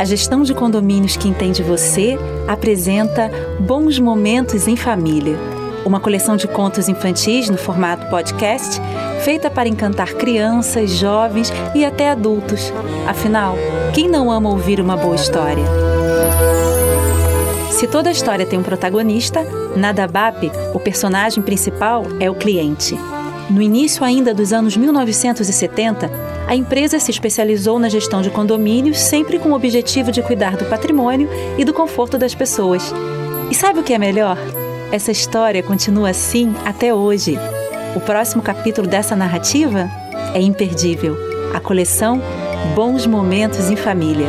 A gestão de condomínios que entende você apresenta Bons Momentos em Família, uma coleção de contos infantis no formato podcast, feita para encantar crianças, jovens e até adultos. Afinal, quem não ama ouvir uma boa história? Se toda história tem um protagonista, na DABAP, o personagem principal é o cliente. No início ainda dos anos 1970, a empresa se especializou na gestão de condomínios, sempre com o objetivo de cuidar do patrimônio e do conforto das pessoas. E sabe o que é melhor? Essa história continua assim até hoje. O próximo capítulo dessa narrativa é imperdível. A coleção Bons Momentos em Família.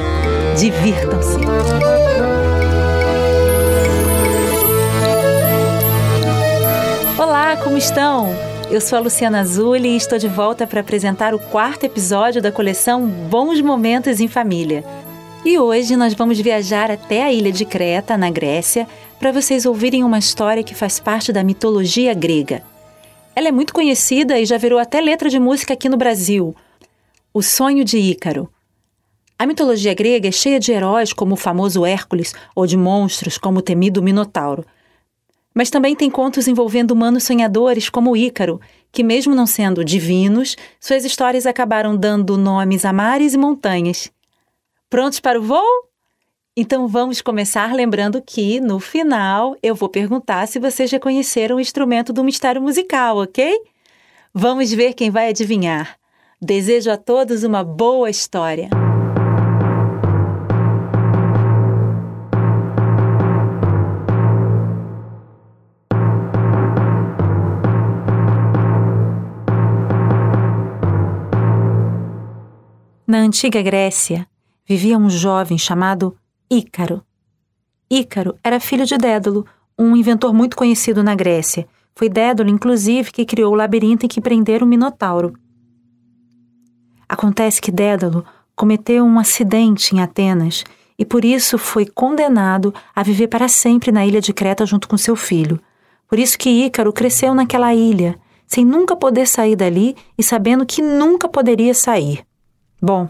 Divirtam-se! Olá, como estão? Eu sou a Luciana Azuli e estou de volta para apresentar o quarto episódio da coleção Bons Momentos em Família. E hoje nós vamos viajar até a ilha de Creta, na Grécia, para vocês ouvirem uma história que faz parte da mitologia grega. Ela é muito conhecida e já virou até letra de música aqui no Brasil. O Sonho de Ícaro. A mitologia grega é cheia de heróis como o famoso Hércules ou de monstros como o temido Minotauro. Mas também tem contos envolvendo humanos sonhadores como Ícaro, que, mesmo não sendo divinos, suas histórias acabaram dando nomes a mares e montanhas. Prontos para o voo? Então vamos começar lembrando que, no final, eu vou perguntar se vocês reconheceram o instrumento do mistério musical, ok? Vamos ver quem vai adivinhar. Desejo a todos uma boa história. Na antiga Grécia, vivia um jovem chamado Ícaro. Ícaro era filho de Dédalo, um inventor muito conhecido na Grécia. Foi Dédalo, inclusive, que criou o labirinto em que prenderam o Minotauro. Acontece que Dédalo cometeu um acidente em Atenas e por isso foi condenado a viver para sempre na ilha de Creta junto com seu filho. Por isso que Ícaro cresceu naquela ilha, sem nunca poder sair dali e sabendo que nunca poderia sair. Bom,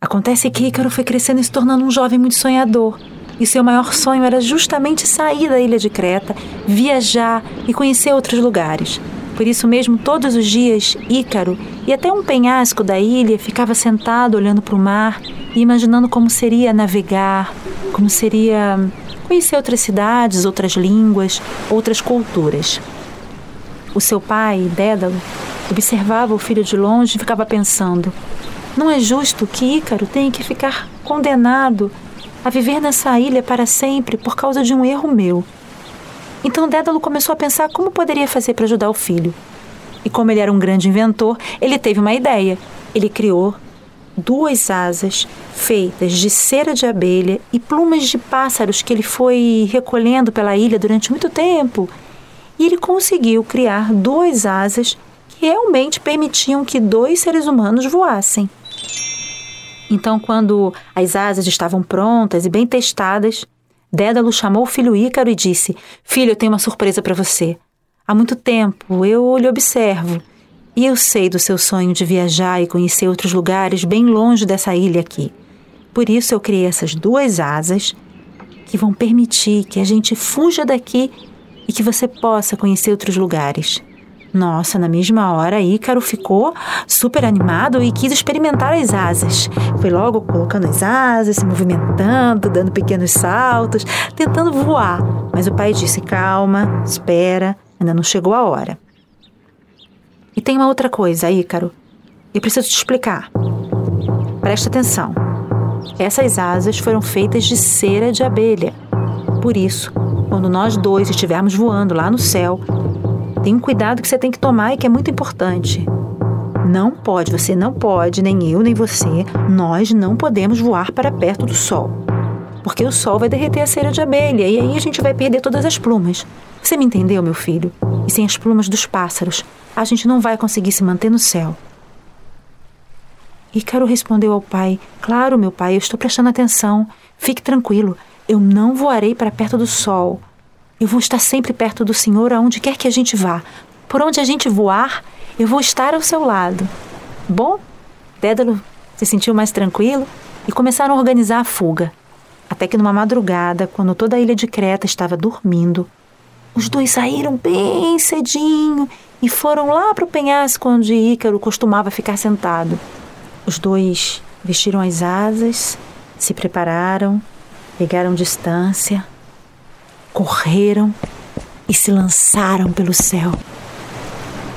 acontece que Ícaro foi crescendo e se tornando um jovem muito sonhador. E seu maior sonho era justamente sair da ilha de Creta, viajar e conhecer outros lugares. Por isso mesmo, todos os dias, Ícaro e até um penhasco da ilha ficava sentado olhando para o mar e imaginando como seria navegar, como seria conhecer outras cidades, outras línguas, outras culturas. O seu pai, Dédalo, observava o filho de longe e ficava pensando: não é justo que Ícaro tenha que ficar condenado a viver nessa ilha para sempre por causa de um erro meu. Então Dédalo começou a pensar como poderia fazer para ajudar o filho. E como ele era um grande inventor, ele teve uma ideia. Ele criou duas asas feitas de cera de abelha e plumas de pássaros que ele foi recolhendo pela ilha durante muito tempo. E ele conseguiu criar duas asas que realmente permitiam que dois seres humanos voassem. Então, quando as asas estavam prontas e bem testadas, Dédalo chamou o filho Ícaro e disse: Filho, eu tenho uma surpresa para você. Há muito tempo eu lhe observo e eu sei do seu sonho de viajar e conhecer outros lugares bem longe dessa ilha aqui. Por isso eu criei essas duas asas que vão permitir que a gente fuja daqui e que você possa conhecer outros lugares. Nossa, na mesma hora, Ícaro ficou super animado e quis experimentar as asas. Foi logo colocando as asas, se movimentando, dando pequenos saltos, tentando voar. Mas o pai disse: calma, espera, ainda não chegou a hora. E tem uma outra coisa, Ícaro. Eu preciso te explicar. Presta atenção. Essas asas foram feitas de cera de abelha. Por isso, quando nós dois estivermos voando lá no céu, tem um cuidado que você tem que tomar e que é muito importante. Não pode, você não pode, nem eu, nem você, nós não podemos voar para perto do sol. Porque o sol vai derreter a cera de abelha e aí a gente vai perder todas as plumas. Você me entendeu, meu filho? E sem as plumas dos pássaros, a gente não vai conseguir se manter no céu. Ícaro respondeu ao pai: Claro, meu pai, eu estou prestando atenção. Fique tranquilo, eu não voarei para perto do sol. Eu vou estar sempre perto do Senhor aonde quer que a gente vá. Por onde a gente voar, eu vou estar ao seu lado. Bom, Dédalo se sentiu mais tranquilo e começaram a organizar a fuga. Até que numa madrugada, quando toda a ilha de Creta estava dormindo, os dois saíram bem cedinho e foram lá para o penhasco onde Ícaro costumava ficar sentado. Os dois vestiram as asas, se prepararam, pegaram distância, correram e se lançaram pelo céu.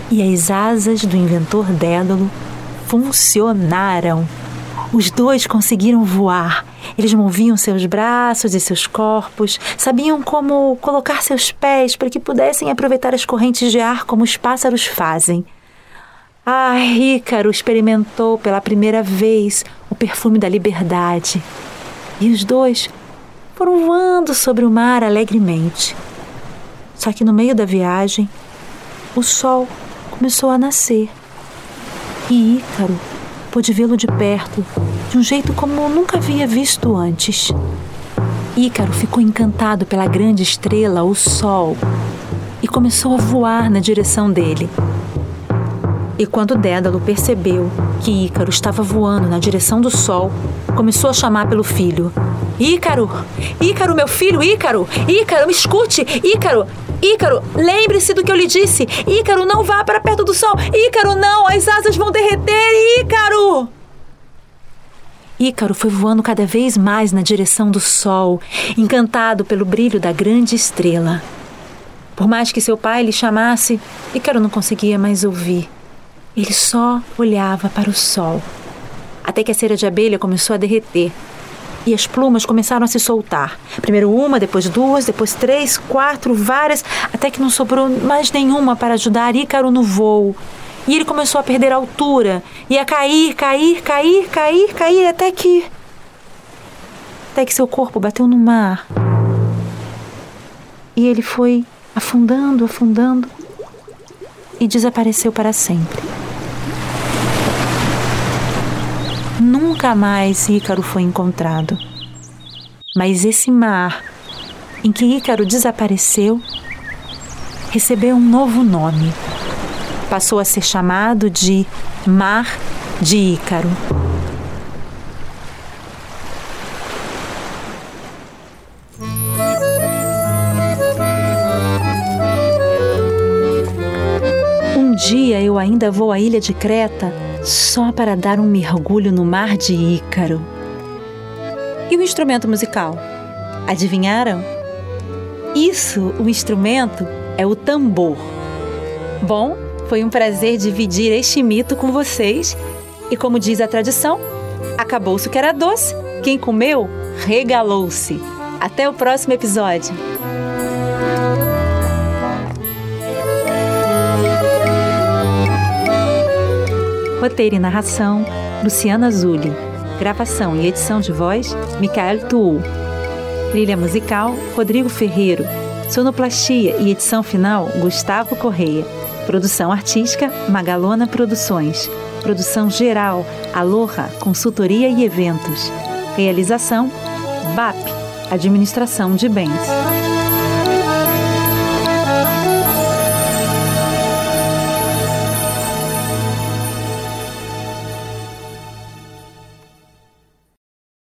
E as asas do inventor Dédalo funcionaram. Os dois conseguiram voar. Eles moviam seus braços e seus corpos, sabiam como colocar seus pés para que pudessem aproveitar as correntes de ar como os pássaros fazem. Ah, Ícaro experimentou pela primeira vez o perfume da liberdade. E os dois foram voando sobre o mar alegremente. Só que no meio da viagem, o sol começou a nascer. E Ícaro pôde vê-lo de perto, de um jeito como nunca havia visto antes. Ícaro ficou encantado pela grande estrela, o Sol, e começou a voar na direção dele. E quando Dédalo percebeu que Ícaro estava voando na direção do Sol, começou a chamar pelo filho. Ícaro! Ícaro, meu filho, Ícaro! Ícaro, me escute! Ícaro! Ícaro, lembre-se do que eu lhe disse! Ícaro, não vá para perto do sol! Ícaro, não! As asas vão derreter! Ícaro! Ícaro foi voando cada vez mais na direção do sol, encantado pelo brilho da grande estrela. Por mais que seu pai lhe chamasse, Ícaro não conseguia mais ouvir. Ele só olhava para o sol. Até que a cera de abelha começou a derreter e as plumas começaram a se soltar. Primeiro uma, depois duas, depois três, quatro, várias, até que não sobrou mais nenhuma para ajudar Ícaro no voo. E ele começou a perder altura, e a cair, cair, cair, cair, cair, até que. Até que seu corpo bateu no mar. E ele foi afundando, afundando e desapareceu para sempre. Nunca mais Ícaro foi encontrado. Mas esse mar em que Ícaro desapareceu recebeu um novo nome. Passou a ser chamado de Mar de Ícaro. Um dia eu ainda vou à ilha de Creta só para dar um mergulho no mar de Ícaro. E o instrumento musical? Adivinharam? Isso, o instrumento, é o tambor. Bom, foi um prazer dividir este mito com vocês. E como diz a tradição, acabou-se o que era doce, quem comeu, regalou-se. Até o próximo episódio. Roteiro e narração: Luciana Zulli. Gravação e edição de voz: Micael Tuul. Trilha musical: Rodrigo Ferreiro. Sonoplastia e edição final: Gustavo Correia. Produção artística: Magalona Produções. Produção geral: Aloha Consultoria e Eventos. Realização: BAP Administração de Bens.